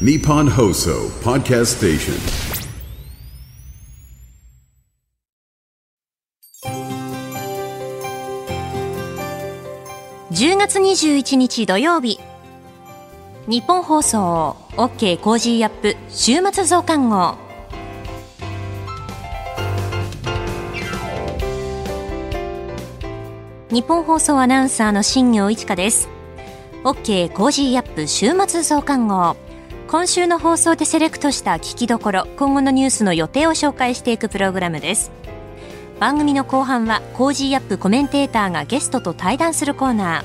Nippon Hoso Podcast Station. 10月21日土曜日。日本放送 OK コージーアップ週末増刊号。日本放送アナウンサーの新業一華です。OK! Cozy up! 週末増刊号。今週の放送でセレクトした聞きどころ今後のニュースの予定を紹介していくプログラムです。番組の後半は Cozy up! コメンテーターがゲストと対談するコーナー。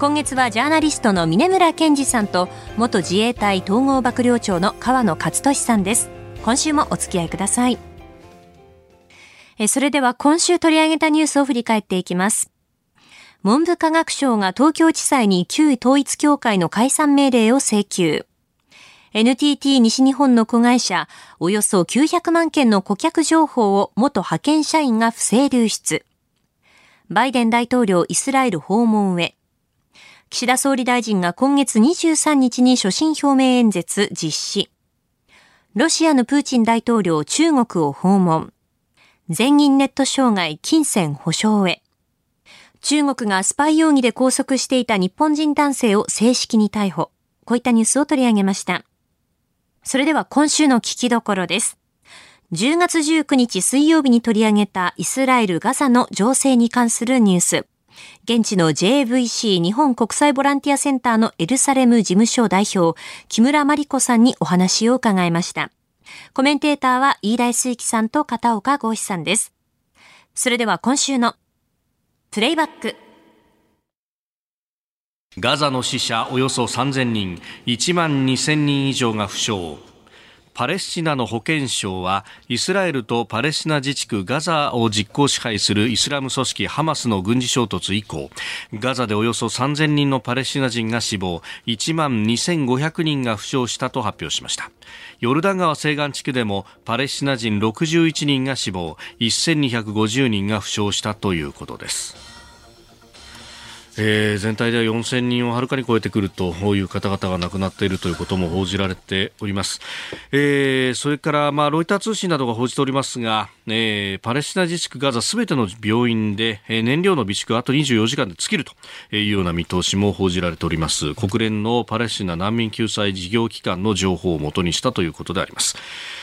今月はジャーナリストの峯村健司さんと元自衛隊統合幕僚長の河野克俊さんです。今週もお付き合いください。えそれでは今週取り上げたニュースを振り返っていきます。文部科学省が東京地裁に旧統一協会の解散命令を請求。NTT 西日本の子会社、およそ900万件の顧客情報を元派遣社員が不正流出。バイデン大統領イスラエル訪問へ。岸田総理大臣が今月23日に所信表明演説実施。ロシアのプーチン大統領中国を訪問。全銀ネット障害金銭保証へ。中国がスパイ容疑で拘束していた日本人男性を正式に逮捕。こういったニュースを取り上げました。それでは今週の聞きどころです。10月19日水曜日に取り上げたイスラエル・ガザの情勢に関するニュース。現地の JVC 日本国際ボランティアセンターのエルサレム事務所代表、木村真理子さんにお話を伺いました。コメンテーターは飯田水樹さんと片岡豪志さんです。それでは今週のプレイバック。ガザの死者およそ3000人、1万2000人以上が負傷。パレスチナの保健省はイスラエルとパレスチナ自治区ガザを実効支配するイスラム組織ハマスの軍事衝突以降ガザでおよそ3000人のパレスチナ人が死亡1万2500人が負傷したと発表しましたヨルダン川西岸地区でもパレスチナ人61人が死亡1250人が負傷したということですえー、全体では4000人をはるかに超えてくるという方々が亡くなっているということも報じられております。えー、それから、まあ、ロイター通信などが報じておりますが、えー、パレスチナ自治区ガザすべての病院で、えー、燃料の備蓄あと24時間で尽きるというような見通しも報じられております。国連のパレスチナ難民救済事業機関の情報をもとにしたということであります。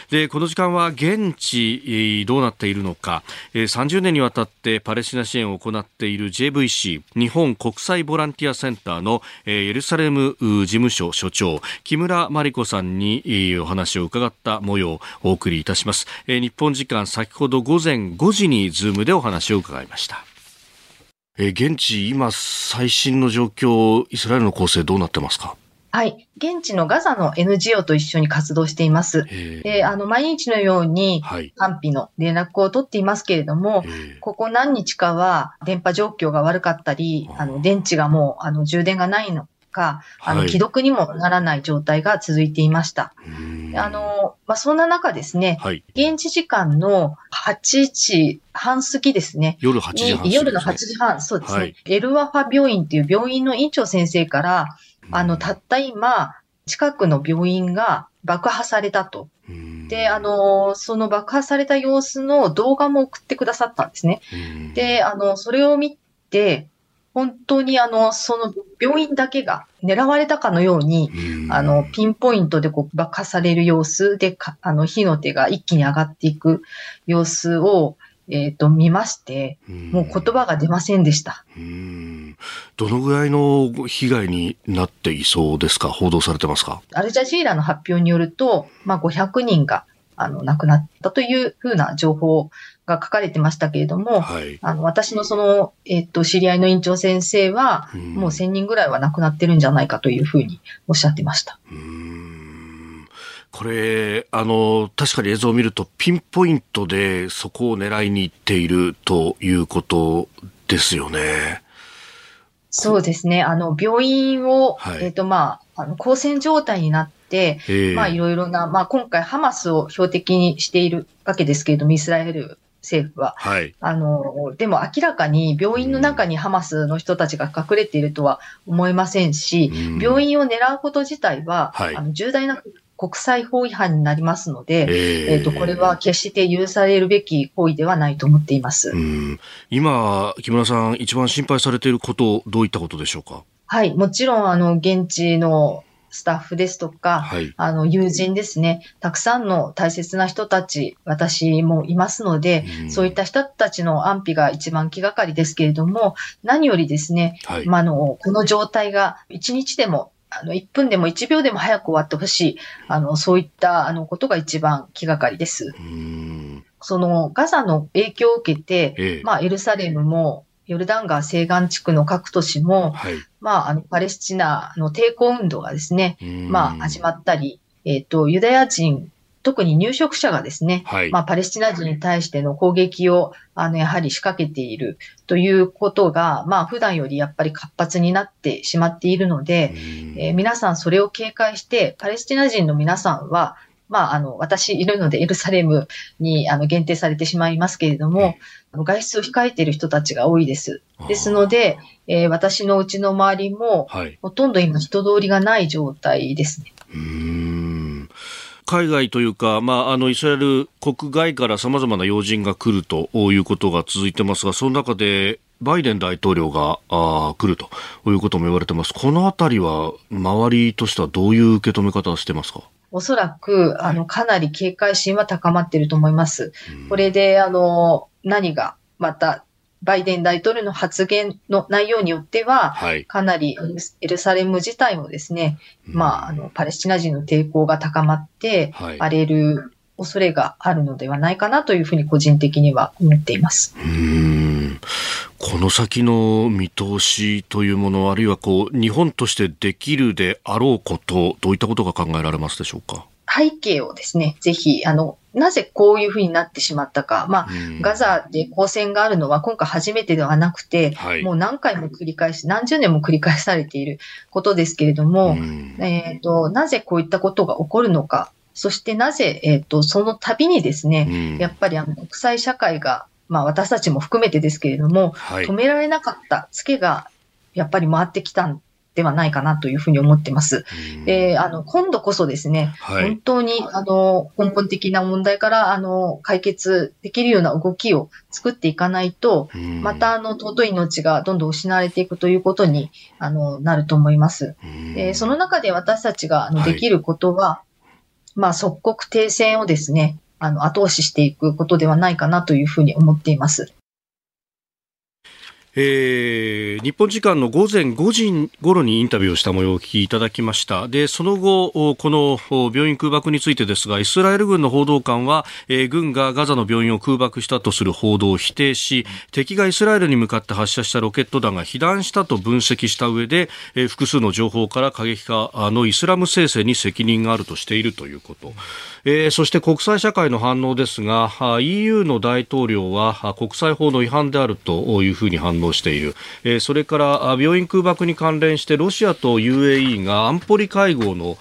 で、この時間は現地どうなっているのか、30年にわたってパレスチナ支援を行っている JVC 日本国際ボランティアセンターのエルサレム事務所所長木村万里子さんにお話を伺った模様をお送りいたします。日本時間先ほど午前5時に Zoom でお話を伺いました。現地、今、最新の状況、イスラエルの攻勢どうなってますか？はい。現地のガザの NGO と一緒に活動しています。で、あの、毎日のように安否の連絡を取っていますけれども、ここ何日かは電波状況が悪かったり、あの、電池がもう、あの、充電がないのか、あの、既読にもならない状態が続いていました。あの、まあ、そんな中ですね、はい、現地時間の8時半過ぎですね。夜8時半、ね、夜の8時半、そうですね。はい、エルワファ病院っていう病院の院長先生から、あの、たった今、近くの病院が爆破されたと。で、あの、その爆破された様子の動画も送ってくださったんですね。で、あの、それを見て、本当にあの、その病院だけが狙われたかのように、あの、ピンポイントでこう爆破される様子で、あの、火の手が一気に上がっていく様子を、えっ、ー、と、見まして、もう言葉が出ませんでした。どのぐらいの被害になっていそうですか？報道されてますか？アルジャジーラの発表によると、まあ、500人があの亡くなったというふうな情報が書かれてましたけれども、はい、あの私のその、えっ、ー、と、知り合いの院長先生は、もう1000人ぐらいは亡くなってるんじゃないかというふうにおっしゃってました。これ、あの、確かに映像を見ると、ピンポイントでそこを狙いに行っているということですよね。そうですね。あの、病院を、はい、えっ、ー、と、まあ、あの、交戦状態になって、まあ、いろいろな、まあ、今回ハマスを標的にしているわけですけれども、イスラエル政府は。はい。あの、でも明らかに病院の中にハマスの人たちが隠れているとは思えませんし、うん病院を狙うこと自体は、はいあの重大な国際法違反になりますので、ええっ、と、これは決して許されるべき行為ではないと思っています。うん今、木村さん、一番心配されていること、どういったことでしょうか？はい。もちろん、あの、現地のスタッフですとか、はい。あの、友人ですね。たくさんの大切な人たち、私もいますので、うんそういった人たちの安否が一番気がかりですけれども、何よりですね、はい。まあ、あの、この状態が1日でも、あの、1分でも1秒でも早く終わってほしい。あの、そういった、あの、ことが一番気がかりです。うんその、ガザの影響を受けて、ええまあ、エルサレムも、ヨルダン川西岸地区の各都市も、はい。まあ、あの、パレスチナの抵抗運動がですね、まあ、始まっったり、えっ、と、ユダヤ人、特に入植者がですね、はい。まあ、パレスチナ人に対しての攻撃を、あの、やはり仕掛けているということが、まあ、普段よりやっぱり活発になってしまっているので、うんえー皆さんそれを警戒して、パレスチナ人の皆さんは、まあ、あの、私いるのでエルサレムにあの限定されてしまいますけれども外出を控えている人たちが多いです。ですので、えー私のうちの周りも、はい。ほとんど今人通りがない状態ですね。海外というか、まあ、あのイスラエル国外からさまざまな要人が来るということが続いてますが、その中でバイデン大統領があー来るということも言われてます。このあたりは、周りとしてはどういう受け止め方をしてますか？おそらく、あの、かなり警戒心は高まっていると思います。これで、あの、何が、また、バイデン大統領の発言の内容によっては、はい。かなりエルサレム自体もですね、まあ、あの、パレスチナ人の抵抗が高まって、はい荒れる恐れがあるのではないかなというふうに個人的には思っています。うーんこの先の見通しというもの、あるいはこう日本としてできるであろうこと、どういったことが考えられますでしょうか？背景をですね、ぜひ、あの、なぜこういうふうになってしまったか。まあ、うん。ガザで交戦があるのは今回初めてではなくて、はい。もう何回も繰り返し、何十年も繰り返されていることですけれども、うん。えっ、と、なぜこういったことが起こるのか、そしてなぜ、えっ、と、その度にですね、うん。やっぱりあの国際社会が、まあ私たちも含めてですけれども、はい。止められなかったツケが、やっぱり回ってきたんではないかなというふうに思ってます。うんで、あの、今度こそですね、はい本当に、あの、根本的な問題から、あの、解決できるような動きを作っていかないと、うんまた、あの、尊い命がどんどん失われていくということに、あの、なると思います。うんで、その中で私たちがあのはいできることは、まあ、即刻停戦をですね、あの、後押ししていくことではないかなというふうに思っています。えー日本時間の午前5時頃にインタビューをした模様をお聞きいただきました。で、その後、この病院空爆についてですが、イスラエル軍の報道官は、えー軍がガザの病院を空爆したとする報道を否定し、敵がイスラエルに向かって発射したロケット弾が被弾したと分析した上で、えー複数の情報から過激化のイスラム聖戦に責任があるとしているということ。えーそして国際社会の反応ですが、EU の大統領は国際法の違反であるというふうに反応している。えーそれから病院空爆に関連してロシアと UAE が安保理会合の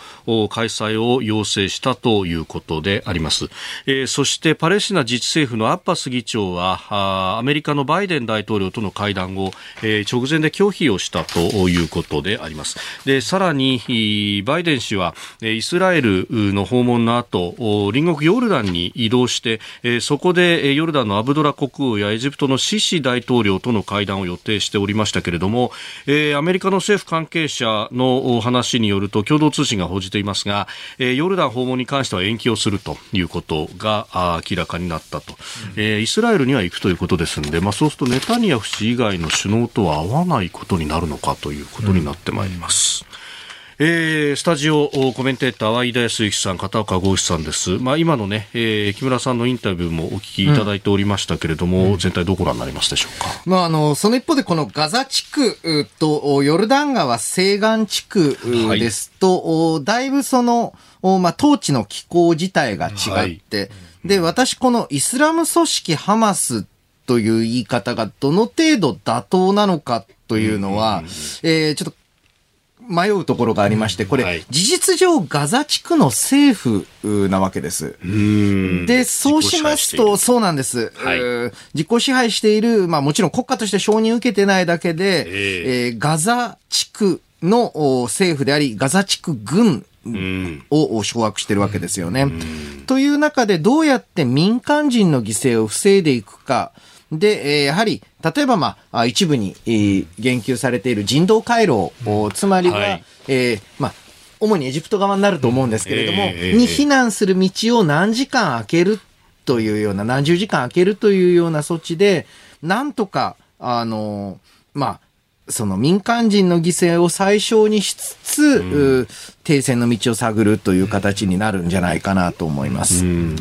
開催を要請したということであります。えーそしてパレスチナ自治政府のアッバス議長はあアメリカのバイデン大統領との会談を、えー直前で拒否をしたということであります。で、さらにバイデン氏はえイスラエルの訪問の後、隣国ヨルダンに移動して、えそこでえヨルダンのアブドラ国王やエジプトのシシ大統領との会談を予定しておりましたけれども、えーアメリカの政府関係者のお話によると共同通信が報じていますが、えーヨルダン訪問に関しては延期をするということがあ明らかになったと、えーイスラエルには行くということですので、まあ、そうするとネタニヤフ氏以外の首脳とは会わないことになるのかということになってまいります。えースタジオコメンテーターは飯田康之さん、片岡剛志さんです。まあ、今のね、えー木村さんのインタビューもお聞きいただいておりましたけれども、全体どうご覧になりますでしょうか？まあ、あの、その一方で、このガザ地区うとヨルダン川西岸地区はい。ですと、おだいぶその、おまあ、統治の機構自体が違って、で、私、このイスラム組織ハマスという言い方がどの程度妥当なのかというのは、えーちょっと迷うところがありまして、これ、はい、事実上ガザ地区の政府なわけです。で、そうしますと、そうなんです。はい、実効支配している、まあもちろん国家として承認受けてないだけで、えー、えー、ガザ地区の政府であり、ガザ地区軍を掌握してるわけですよね。という中でどうやって民間人の犠牲を防いでいくか。で、えー、やはり、例えば、まあ、一部に、えー、言及されている人道回廊、つまりは、はい、えー、まあ、主にエジプト側になると思うんですけれども、えー、に避難する道を何時間空けるというような、何十時間空けるというような措置で、なんとか、あの、まあ、その民間人の犠牲を最小にしつつ、うん、停戦の道を探るという形になるんじゃないかなと思います。うん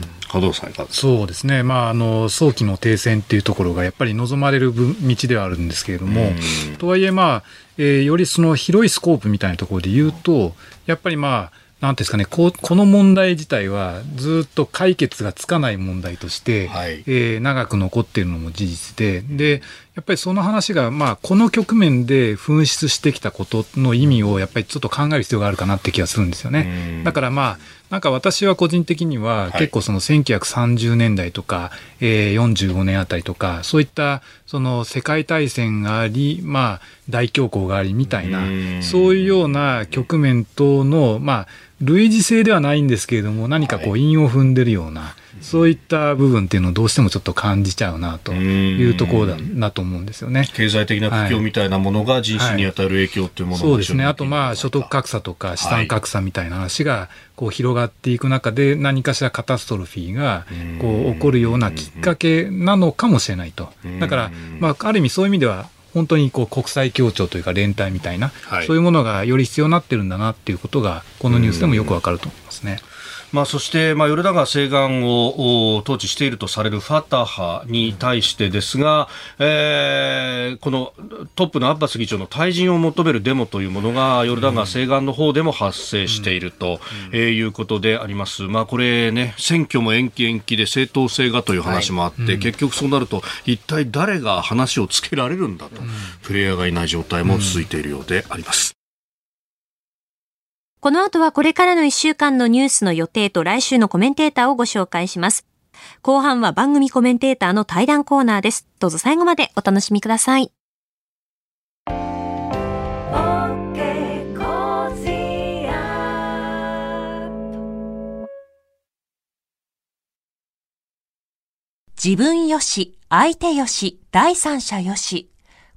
そうですね、まあ、あの早期の停戦っていうところがやっぱり望まれる道ではあるんですけれども、とはいえ、まあえー、よりその広いスコープみたいなところで言うと、やっぱりまあ、なんですかねこ、この問題自体はずっと解決がつかない問題として、はい、えー、長く残っているのも事実で、で、やっぱりその話が、まあ、この局面で噴出してきたことの意味を、やっぱりちょっと考える必要があるかなって気がするんですよね。だからまあ、なんか私は個人的には、結構その1930年代とか、えー、45年あたりとか、そういったその世界大戦があり、まあ、大恐慌がありみたいな、そういうような局面との、まあ、類似性ではないんですけれども、何かこう、韻を踏んでるような、そういった部分っていうのをどうしてもちょっと感じちゃうなというところだなと思うんですよね。経済的な苦境みたいなものが人種に与える影響っていうもの、はいはい、そうですね。あとまあ所得格差とか資産格差みたいな話がこう広がっていく中で何かしらカタストロフィーがこう起こるようなきっかけなのかもしれないと。だからまあある意味そういう意味では本当にこう国際協調というか連帯みたいな、はい、そういうものがより必要になってるんだなっていうことがこのニュースでもよくわかると思いますね。まあ、そして、まあ、ヨルダ川西岸を統治しているとされるファタハに対してですが、えー、このトップのアッバス議長の退陣を求めるデモというものがヨルダ川西岸の方でも発生していると、えー、いうことであります。まあ、これね、選挙も延期延期で正当性がという話もあって、はい、結局そうなると一体誰が話をつけられるんだと、プレイヤーがいない状態も続いているようであります。この後はこれからの1週間のニュースの予定と来週のコメンテーターをご紹介します。後半は番組コメンテーターの対談コーナーです。どうぞ最後までお楽しみください。自分よし、相手よし、第三者よし。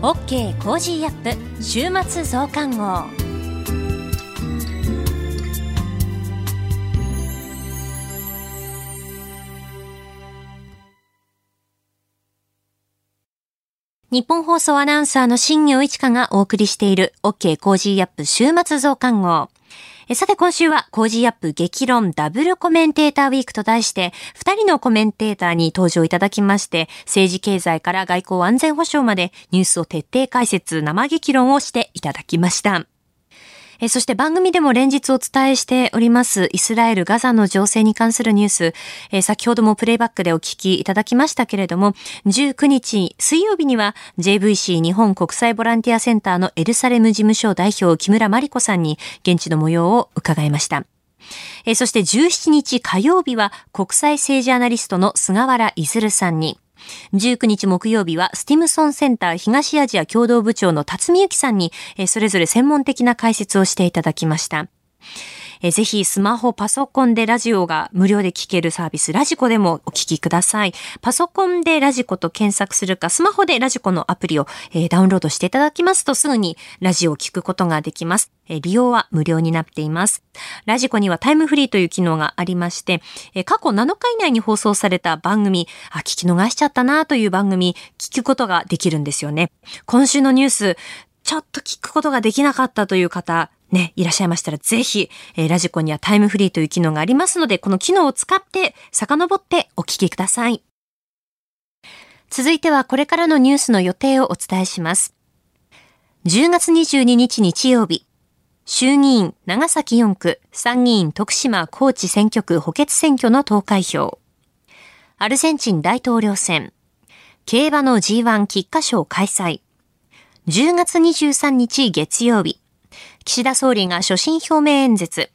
OK Cozy up 週末増刊号ニッポン放送アナウンサーの新行市佳がお送りしている OK Cozy up 週末増刊号。さて今週は Cozy up 激論ダブルコメンテーターウィークと題して、2人のコメンテーターに登場いただきまして、政治経済から外交安全保障までニュースを徹底解説、生激論をしていただきました。えそして番組でも連日お伝えしておりますイスラエル・ガザの情勢に関するニュース、え先ほどもプレイバックでお聞きいただきましたけれども、19日水曜日には JVC 日本国際ボランティアセンターのエルサレム事務所代表木村真理子さんに現地の模様を伺いました。えそして17日火曜日は国際政治アナリストの菅原いずるさんに、19日木曜日はスティムソンセンター東アジア共同部長の辰巳由紀さんに、それぞれ専門的な解説をしていただきました。えぜひスマホ、パソコンでラジオが無料で聞けるサービス、ラジコでもお聞きください。パソコンでラジコと検索するか、スマホでラジコのアプリを、えー、ダウンロードしていただきますとすぐにラジオを聞くことができます。えー、利用は無料になっています。ラジコにはタイムフリーという機能がありまして、えー、過去7日以内に放送された番組、あ、聞き逃しちゃったなという番組、聞くことができるんですよね。今週のニュース、ちょっと聞くことができなかったという方、ね、いらっしゃいましたらぜひ、えー、ラジコにはタイムフリーという機能がありますので、この機能を使って遡ってお聞きください。続いてはこれからのニュースの予定をお伝えします。10月22日日曜日、衆議院長崎4区、参議院徳島高知選挙区補欠選挙の投開票。アルゼンチン大統領選、競馬の G1 菊花賞開催。10月23日月曜日、岸田総理が所信表明演説、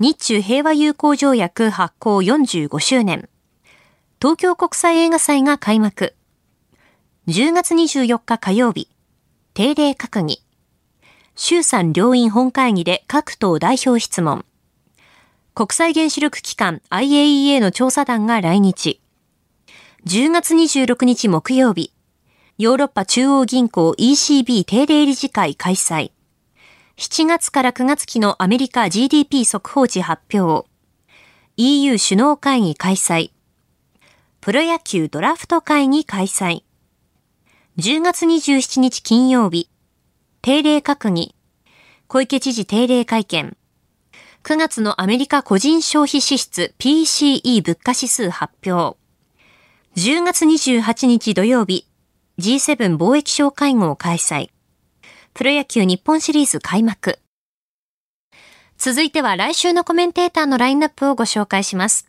日中平和友好条約発行45周年、東京国際映画祭が開幕、10月24日火曜日、定例閣議、衆参両院本会議で各党代表質問、国際原子力機関 IAEA の調査団が来日、10月26日木曜日、ヨーロッパ中央銀行 ECB 定例理事会開催。7月から9月期のアメリカ GDP 速報値発表。EU 首脳会議開催。プロ野球ドラフト会議開催。10月27日金曜日。定例閣議。小池知事定例会見。9月のアメリカ個人消費支出 PCE 物価指数発表。10月28日土曜日、G7 貿易省会合開催。プロ野球日本シリーズ開幕。続いては来週のコメンテーターのラインナップをご紹介します。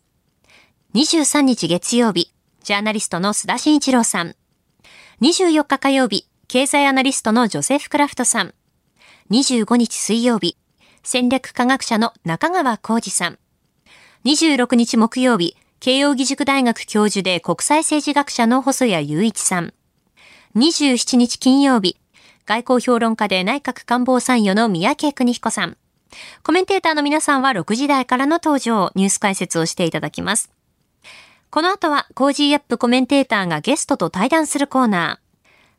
23日月曜日、ジャーナリストの須田慎一郎さん。24日火曜日、経済アナリストのジョセフ・クラフトさん。25日水曜日、戦略科学者の中川浩二さん。26日木曜日、慶應義塾大学教授で国際政治学者の細谷雄一さん。27日金曜日、外交評論家で内閣官房参与の三宅邦彦さん。コメンテーターの皆さんは6時台からの登場、ニュース解説をしていただきます。この後は、 Cozy up コメンテーターがゲストと対談するコーナー。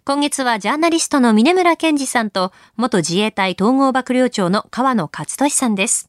今月はジャーナリストの峯村健司さんと、元自衛隊統合幕僚長の河野克俊さんです。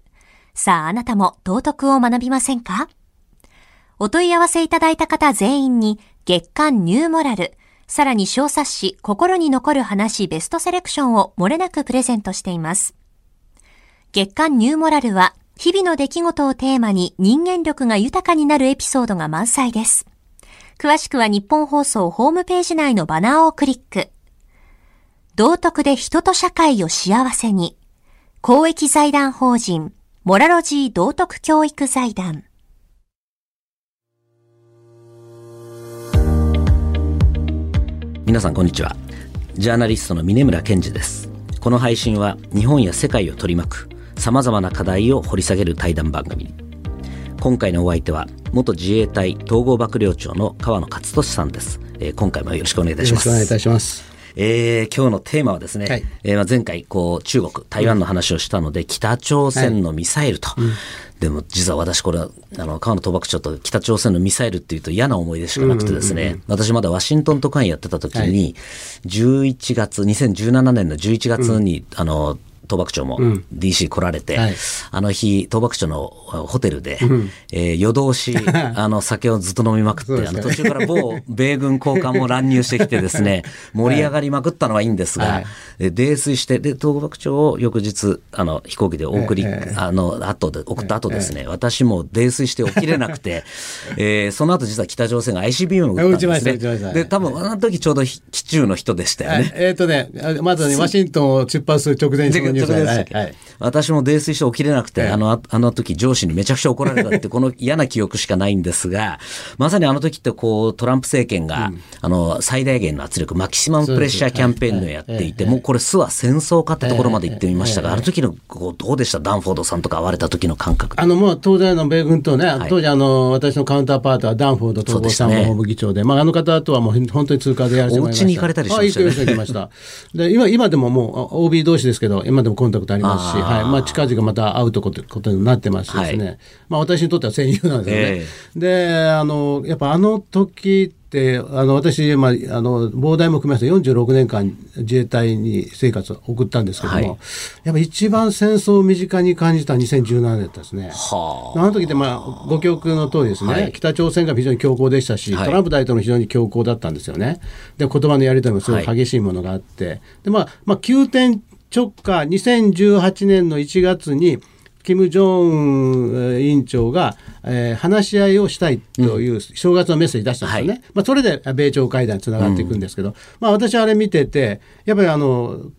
さああなたも道徳を学びませんか？お問い合わせいただいた方全員に月刊ニューモラル、さらに小冊子心に残る話ベストセレクションを漏れなくプレゼントしています。月刊ニューモラルは日々の出来事をテーマに人間力が豊かになるエピソードが満載です。詳しくは日本放送ホームページ内のバナーをクリック。道徳で人と社会を幸せに。公益財団法人モラロジー道徳教育財団。皆さんこんにちは。ジャーナリストの峰村健二です。この配信は日本や世界を取り巻く様々な課題を掘り下げる対談番組。今回のお相手は元自衛隊統合幕僚長の川野勝利さんです、えー、今回もよろしくお願いいたします。よろしくお願いいたしますえー、今日のテーマはですね、はい、えー、前回こう中国台湾の話をしたので、うん、北朝鮮のミサイルと、はい。うん、でも実は私これあの川野賭博長と北朝鮮のミサイルっていうと嫌な思い出しかなくてですね、うんうんうん、私まだワシントン特派員やってた時に、はい、11月2017年の11月に、あの東幕長も DC 来られて、はい。あの日、東幕長のホテルで、えー夜通し、あの、酒をずっと飲みまくって、あの、途中から某 米軍高官も乱入してきてですね、盛り上がりまくったのはいいんですが、はい。で泥酔して、で、東幕長を翌日、あの、飛行機でお送り、ええあの、後で、送った後ですね、私も泥酔して起きれなくて、えーその後実は北朝鮮が ICBM を撃ったんですね。で、多分あの時ちょうど基中の人でしたよね。はい。えっ、とね、あまずね、ワシントンを出発する直前にでしたっけはいはい。私も泥酔して起きれなくて、ええ。あの、ああの時上司にめちゃくちゃ怒られたって、この嫌な記憶しかないんですが、まさにあの時ってこう、トランプ政権が、あの、最大限の圧力、マキシマムプレッシャーキャンペーンのやっていて、もうこれ巣は戦争かってところまで行ってみましたが、あの時の、こう、どうでした？ダンフォードさんとか会われた時の感覚。あの、もう、当然の米軍とね、い。当時あの、私のカウンターパートはダンフォード統合参謀本部議長で、まあ、あの方とはもう本当に通過でやらせてもらいました。お家に行かれたりしましたよね。あ行きました。で、今、今でももう、OB 同士ですけど、今でもコンタクトありますし、はい。まあ、近々また会うとことことになってますしですね。はいまあ、私にとっては戦友なんですよね。えで、あの、やっぱあの時って、あの、私、まあ、あの、膨大も含めまして46年間自衛隊に生活を送ったんですけども、はいやっぱ一番戦争を身近に感じた2017年だったですね。はあの時って、まあ、ご記憶の通りですね、はい北朝鮮が非常に強硬でしたし、はいトランプ大統領も非常に強硬だったんですよね。で、言葉のやり取りもすごい激しいものがあって、で、まあ、まあ、急転直下、2018年の1月に、金正恩えー委員長が、えー話し合いをしたいという正月のメッセージ出したんですよね。はい。まあ、それで米朝会談につながっていくんですけど、まあ、私あれ見てて、やっぱりあの、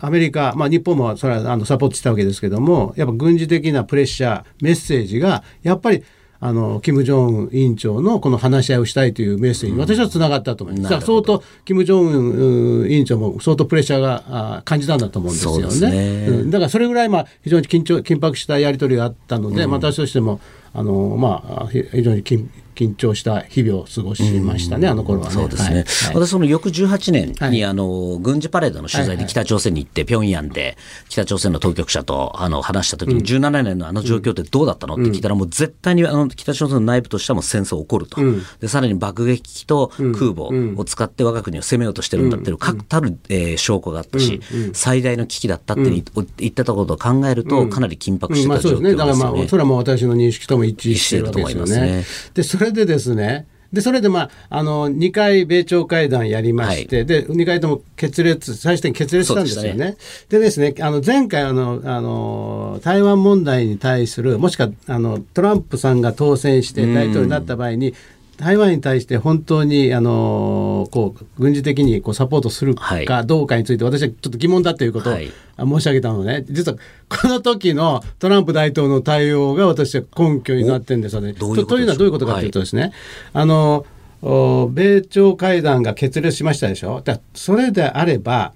アメリカ、まあ、日本もそれはあのサポートしたわけですけども、やっぱ軍事的なプレッシャー、メッセージが、やっぱり、あの、金正恩委員長のこの話し合いをしたいというメッセージに私はつながったと思います。だから相当、金正恩うん委員長も相当プレッシャーがあ感じたんだと思うんですよね。ね。うん。だからそれぐらい、まあ、非常に緊張、緊迫したやり取りがあったので、私としても、あの、まあ、ひ非常に緊緊張した日々を過ごしましたね、あの頃はね。そうですね、はい。はい。私、その翌18年に、はい。あの軍事パレードの取材で北朝鮮に行って、平壌で北朝鮮の当局者とあの話したときに、17年のあの状況ってどうだったの？って聞いたら、もう絶対にあの北朝鮮の内部としてはもう戦争起こると、でさらに爆撃機と空母を使って我が国を攻めようとしてるんだっていう確たる、えー証拠があったし、最大の危機だったって言言ってたことを考えると、かなり緊迫してまあた状況ですそうですね。だからまよねあ、。それはもう私の認識とも一致してると思いねます。で、それでですね、で、それでまあ、あの、2回米朝会談やりまして、で、2回とも決裂、最終的に決裂したんですよそうでね。でですね、あの、前回あの、あの、台湾問題に対する、もしくは、あの、トランプさんが当選して大統領になった場合に、台湾に対して本当に、あのこう、軍事的にこうサポートするはい。かどうかについて、私はちょっと疑問だということを、申し上げたのね、実はこの時のトランプ大統領の対応が私は根拠になってるんですよね。どういうこととというのはどういうことかというとですね、あのお米朝会談が決裂しましたでしょ？だそれであれば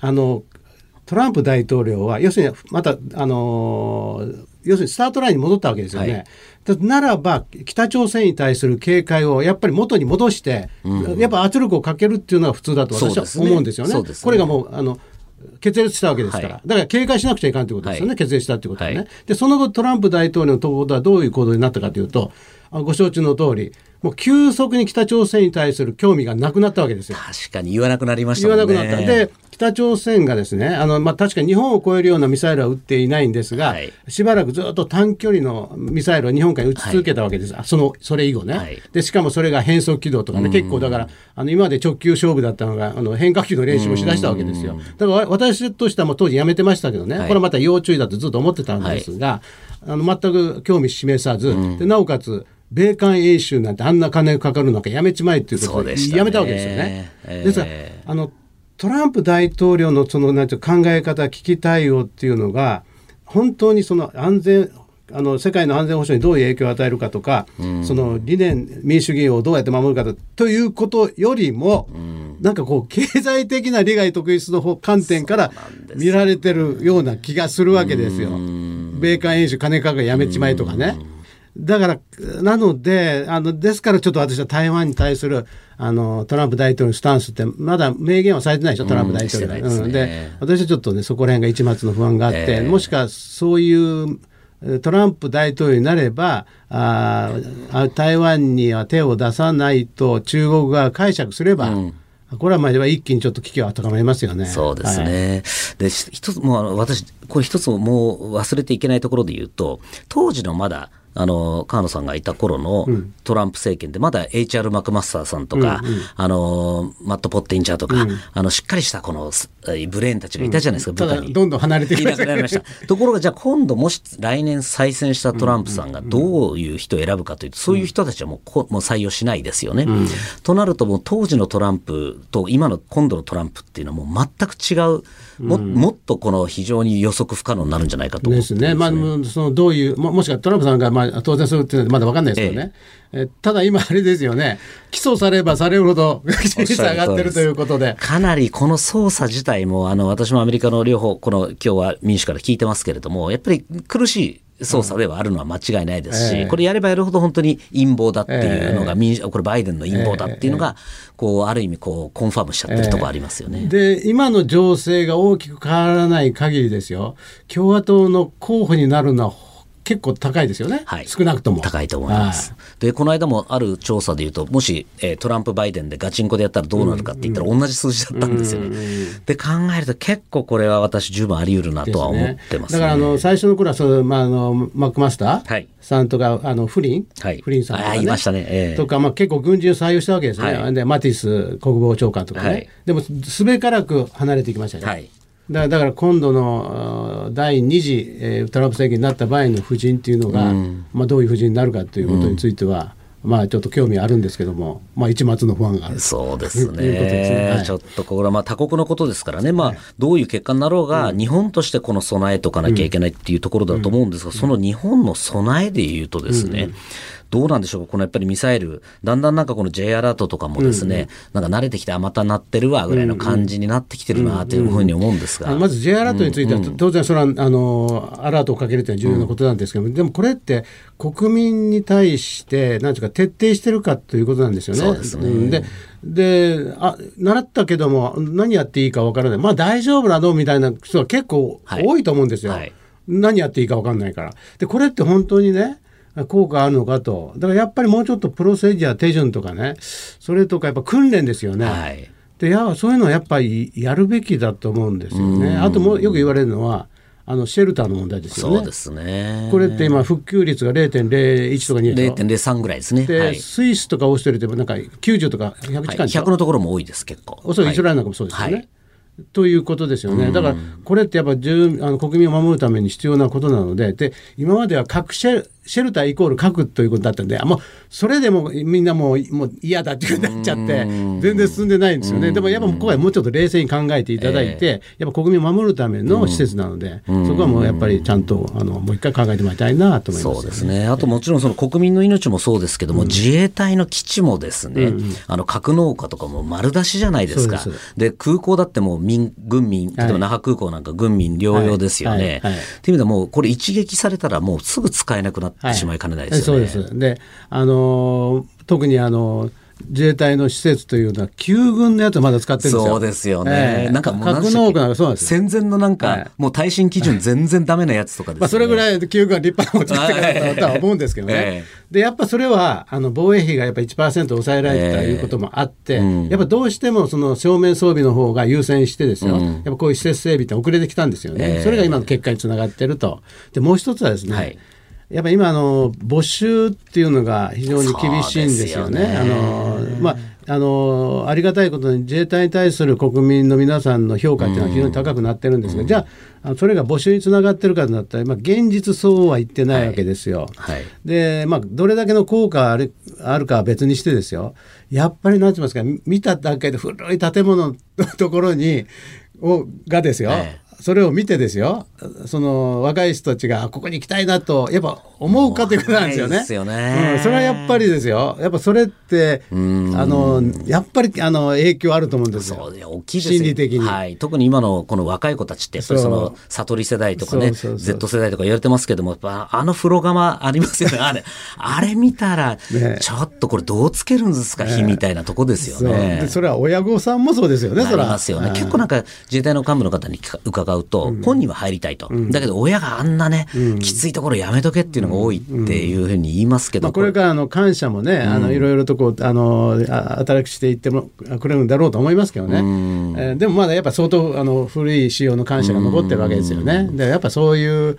あのトランプ大統領は要するにまたあの要するにスタートラインに戻ったわけですよね。はい。だならば北朝鮮に対する警戒をやっぱり元に戻して、やっぱ圧力をかけるっていうのが普通だと私は思うんですよね。そうですね。これがもうあの決裂したわけですから、はい。だから警戒しなくちゃいかんということですよね、はい。決裂したということはね、はいでその後、トランプ大統領の行動はどういう行動になったかというと、あご承知の通り、もう急速に北朝鮮に対する興味がなくなったわけですよ。確かに言わなくなりました言わ。なくなった。で、北朝鮮がですね、あの、まあ、確かに日本を超えるようなミサイルは撃っていないんですが、はいしばらくずっと短距離のミサイルを日本海に撃ち続けたわけです。あその、それ以後ね、はいで、しかもそれが変速軌道とかね、結構だから、あの、今まで直球勝負だったのが、あの、変化球の練習もしだしたわけですよ。だから、私としてはもう当時やめてましたけどね、はいこれはまた要注意だとずっと思ってたんですが、あの、全く興味示さず、で、なおかつ、米韓演習なんてあんな金かかるのかやめちまえっていうことでやめたわけですよね。ええですからあのトランプ大統領のそのなんて考え方危機対応っていうのが本当にその安全あの世界の安全保障にどういう影響を与えるかとか、その理念民主主義をどうやって守るかとということよりも、なんかこう経済的な利害特逸の方観点から見られてるような気がするわけですよ。米韓演習金かかるやめちまえとかね。だから、なので、あの、ですからちょっと私は台湾に対する、あの、トランプ大統領のスタンスって、まだ明言はされてないでしょ、トランプ大統領。してないですねうんで、私はちょっとね、そこら辺が一末の不安があって、ええもしかそういう、えトランプ大統領になればあ台湾には手を出さないと中国が解釈すれば、これはまあ一気にちょっと危機は高まりますよね。そうですね。はい、で、一つ、もう私、これ一つもう忘れていけないところで言うと、当時のまだ、あの川野さんがいた頃のトランプ政権でまだ HR マクマスターさんとか、うんうん、あのマット・ポッティンチャーとか、うん、あのしっかりしたこのブレーンたちがいたじゃないですか、部下に。どんどん離れていなくなりました。ところがじゃあ今度もし来年再選したトランプさんがどういう人を選ぶかというと、そういう人たちはもうこもう採用しないですよね、となるともう当時のトランプと今の今度のトランプっていうのはもう全く違うも,、もっとこの非常に予測不可能になるんじゃないかとですね、まあ、そのどういうも、もしくはトランプさんがまあ当選するっていうのはまだ分かんないですけどね、ええ。ただ今、あれですよね、起訴さればされるほど、率 上がってるということで。かなりこの捜査自体も、あの私もアメリカの両方、この今日は民主から聞いてますけれども、やっぱり苦しい。捜査ではあるのは間違いないですし、うんえ。ー、これやればやるほど本当に陰謀だっていうのが、民主これバイデンの陰謀だっていうのが、こうある意味こうコンファームしちゃってるところありますよね、えー、で今の情勢が大きく変わらない限りですよ。共和党の候補になるのは結構高いですよね、はい、少なくとも。高いと思います、でこの間もある調査でいうともし、えー、トランプ、バイデンでガチンコでやったらどうなるかって言ったら同じ数字だったんですよね、で考えると結構これは私十分あり得るなとは思ってます、ね、だからあの最初の頃はその、まあ、あのマックマスターさんとか、あのフリン、はい、フリンさんとか、ね、いましたね、えー、とか、まあ、結構軍人を採用したわけですね、はい、でマティス国防長官とかね、はい、でもすべからく離れていきましたね。はいだだから今度の第2次、えー、トランプ政権になった場合の夫人っていうのが、うん、まあ、どういう夫人になるかということについては、うん、まあ、ちょっと興味あるんですけども、まあ、一末の不安があるそうですね。ねはい、ちょっとこれはまあ他国のことですからね、まあ、はい、どういう結果になろうが、日本としてこの備えとかなきゃいけないっていうところだと思うんですが、その日本の備えでいうとですね、どうなんでしょうこのやっぱりミサイル、だんだんなんかこの J アラートとかもですね、うん、なんか慣れてきて、あまた鳴ってるわぐらいの感じになってきてるなというふうに思うんですが。まず J アラートについては、当然それはあのアラートをかけるというのは重要なことなんですけども、でもこれって国民に対して、なんていうか、徹底してるかということなんですよね。そうですね。でであ習ったけども何やっていいか分からない。まあ大丈夫なのみたいな人は結構多いと思うんですよ、はい。はい、何やっていいか分かんないから。でこれって本当にね効果あるのかとだからやっぱりもうちょっとプロセジャー手順とかねそれとかやっぱ訓練ですよね。はいでやそういうのはやっぱりやるべきだと思うんですよね。あともよく言われるのはあのシェルターの問題ですよね。そうですね。これって今復旧率が0.01とか2で0.03ぐらいですね。で、はい、スイスとかオーストリアでもなんか90とか100近い、はい、100のところも多いです結構。おそらくイスラエルなんかもそうですよね。はいということですよね。だから、これってやっぱ住あの国民を守るために必要なことなので、で、今までは核シェシェルターイコール核ということだったんで、もうそれでもみんなもうもう嫌だっていうになっちゃって、全然進んでないんですよね。でもやっぱ今回もうちょっと冷静に考えていただいて、やっぱ国民を守るための施設なので、そこはもうやっぱりちゃんとあのもう一回考えてもらいたいなと思います、ね、そうですね。あともちろんその国民の命もそうですけども、自衛隊の基地もですね、あの格納化とかも丸出しじゃないですか。で空港だってもう民軍民、例えば那覇空港なんか軍民両用ですよね。っていう意味ではもうこれ一撃されたらもうすぐ使えなくなってしまいかねないですよね。そうです。であの特にあの自衛隊の施設というのは旧軍のやつまだ使ってるんですよ。そうですよね。えー、なんかもう格納庫なんかそうなんです戦前のなんか、はい、もう耐震基準全然ダメなやつとかです、ね、まあそれぐらい旧軍は立派なこと作ってるとは思うんですけどね。えー、でやっぱそれはあの防衛費がやっぱ1%抑えられたということもあって、えーうん、やっぱどうしてもその正面装備の方が優先してですよ、うん、やっぱこういう施設整備って遅れてきたんですよね。それが今の結果につながってると。でもう一つはですね、はいやっぱ今あの募集っていうのが非常に厳しいんですよね。よね。あのまああのありがたいことに自衛隊に対する国民の皆さんの評価っていうのは非常に高くなってるんですが、うん、じゃあそれが募集につながってるかとなったら、まあ、現実そうは言ってないわけですよ。はい。はい、で、まあ、どれだけの効果あるあるかは別にしてですよ。やっぱり何て言いますか見ただけで古い建物のところにをがですよ、はいそれを見てですよ。その若い人たちがここに行きたいなとやっぱ思うかということなんですよね。よね。うん、それはやっぱりですよ。やっぱそれってあのやっぱりあの影響あると思うんですよ。そう大きい心理的に、はい、特に今のこの若い子たちってやっぱりその悟り世代とかね Z 世代とか言われてますけどもやっぱあの風呂釜ありますよね。あれあれ見たらちょっとこれどうつけるんですか、ね、火みたいなとこですよね。それは親御さんもそうですよね。それますよね。結構なんか自衛隊の幹部の方に伺うと、本人は入りたいと、だけど親があんなね、きついところやめとけっていうのが多いっていうふうに言いますけど、まあ、これからあの感謝もね、あのいろいろとこうあの新しくしていってもくれるんだろうと思いますけどね、えー、でもまだやっぱ相当あの古い仕様の感謝が残ってるわけですよね。でやっぱそういう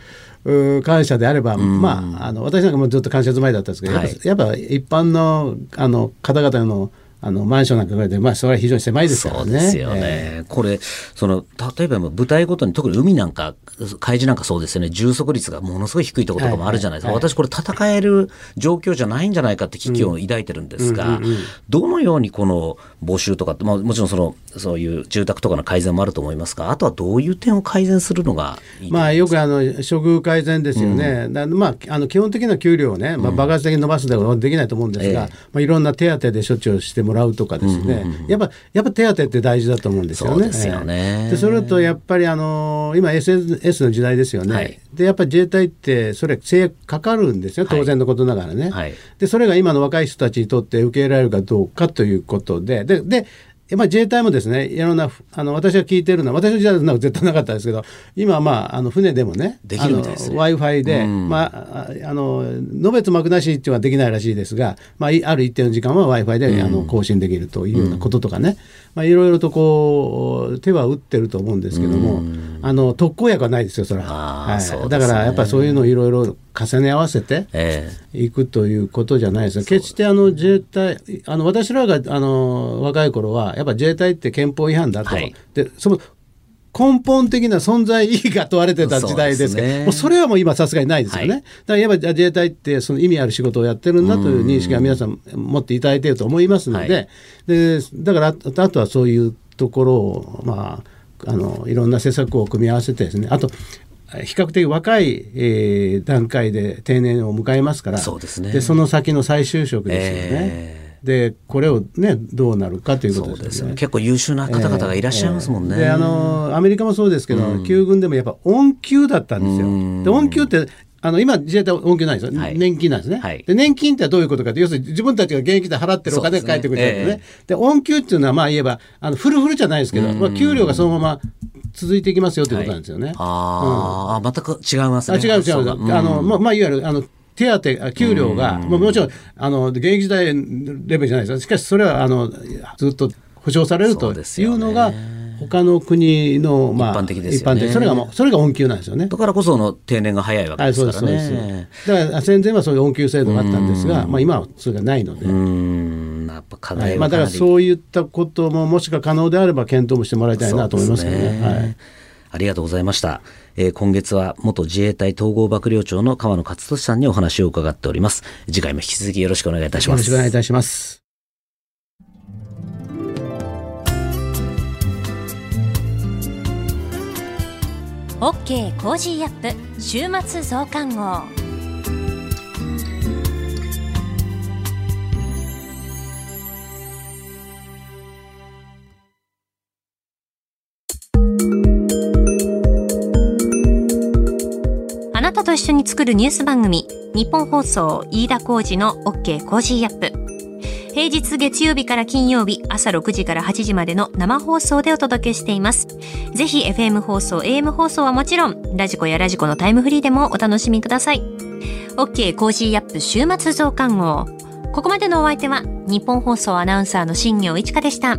感謝であれば、まあ、あの私なんかもずっと感謝済まいだったんですけど、はい、やっぱ一般のあの方々のあのマンションなんかで、まあ、それは非常に狭いですからね。そうですよね。えー、これ、その、例えば舞台ごとに、特に海なんか、海事なんかそうですよね、充足率がものすごい低いところとかもあるじゃないですか。はいはい、私、これ戦える状況じゃないんじゃないかって危機を抱いてるんですが、どのようにこの募集とかまあ、もちろんその、そういう住宅とかの改善もあると思いますが、あとはどういう点を改善するのがいいまあ、よくあの、処遇改善ですよね。うん、まあ、あの、基本的な給料をね、まあ、爆発的に伸ばすではできないと思うんですが、うん、まあ、いろんな手当で処置をしてもらうとかですね、ね、やっぱやっぱ手当って大事だと思うんですよね。そうでね。でそれとやっぱりあの今 SNS の時代ですよね。はい、でやっぱり自衛隊ってそれ制約かかるんですよ当然のことながらね。はい、でそれが今の若い人たちにとって受け入れられるかどうかということでででまあ、自衛隊もですねいろんなあの私が聞いてるのは私の時代は絶対なかったですけど今まああの船でもねできるみたいですね。w i f i で、うん、まあ、あののべつ幕なしっていうのはできないらしいですが、まあ、ある一定の時間は w i f i で、あの更新できるというようなこととかね、まあ、いろいろとこう手は打ってると思うんですけども、あの特効薬はないですよそれは、はい。ね、だからやっぱりそういうのをいろいろ重ね合わせていくということじゃないですか、決してあの自衛隊あの私らがあの若い頃はやっぱ自衛隊って憲法違反だと、はい、でその根本的な存在意義が問われてた時代ですけど、ね、もうそれはもう今さすがにないですよね。はい、だからやっぱ自衛隊ってその意味ある仕事をやってるんだという認識が皆さん持っていただいていると思いますので、はい、でだからあとはそういうところをまああのいろんな施策を組み合わせてですね。あと比較的若い、えー、段階で定年を迎えますからそうですね、でその先の再就職ですよね。えーでこれをねどうなるかということですね。結構優秀な方々がいらっしゃいますもんね。えーえー、あのアメリカもそうですけど、うん、旧軍でもやっぱ恩給だったんですよ。で恩給ってあの今、自衛隊恩給ないですよ、はい、年金なんですね、はい、で。年金ってどういうことかと要するに自分たちが現役で払ってるお金が返ってくるんですね。で、ねえー、恩給っていうのは、まあ言えば、あのフルフルじゃないですけど、まあ、給料がそのまま続いていきますよということなんですよね。はい、あ、うん、あ、全く違いますね。あ違う違う。あの、まあ、まあ、いわゆる、あの、手当、給料が、ももちろん、あの、現役時代レベルじゃないですしかしそれは、あの、ずっと保障されるというのが、他の国の、まあ、一般的ですよね。それがもう、それが恩給なんですよね。だからこその定年が早いわけですからね。だから戦前はそういう恩給制度があったんですが、まあ今はそれがないので。やっぱ課題は、まあだからそういったことももしか可能であれば検討もしてもらいたいなと思いますけどね。ねはい。ありがとうございました。えー、今月は元自衛隊統合幕僚長の河野克俊さんにお話を伺っております。次回も引き続きよろしくお願いいたします。よろしくお願いいたします。 OK Cozy up 週末増刊号あなた。と一緒に作るニュース番組、ニッポン放送飯田浩司の OK Cozy up。平日月曜日から金曜日朝6時から8時までの生放送でお届けしています。ぜひ FM 放送、AM 放送はもちろん、ラジコやラジコのタイムフリーでもお楽しみください。OK Cozy up 週末増刊号。ここまでのお相手は、ニッポン放送アナウンサーの新行市佳でした。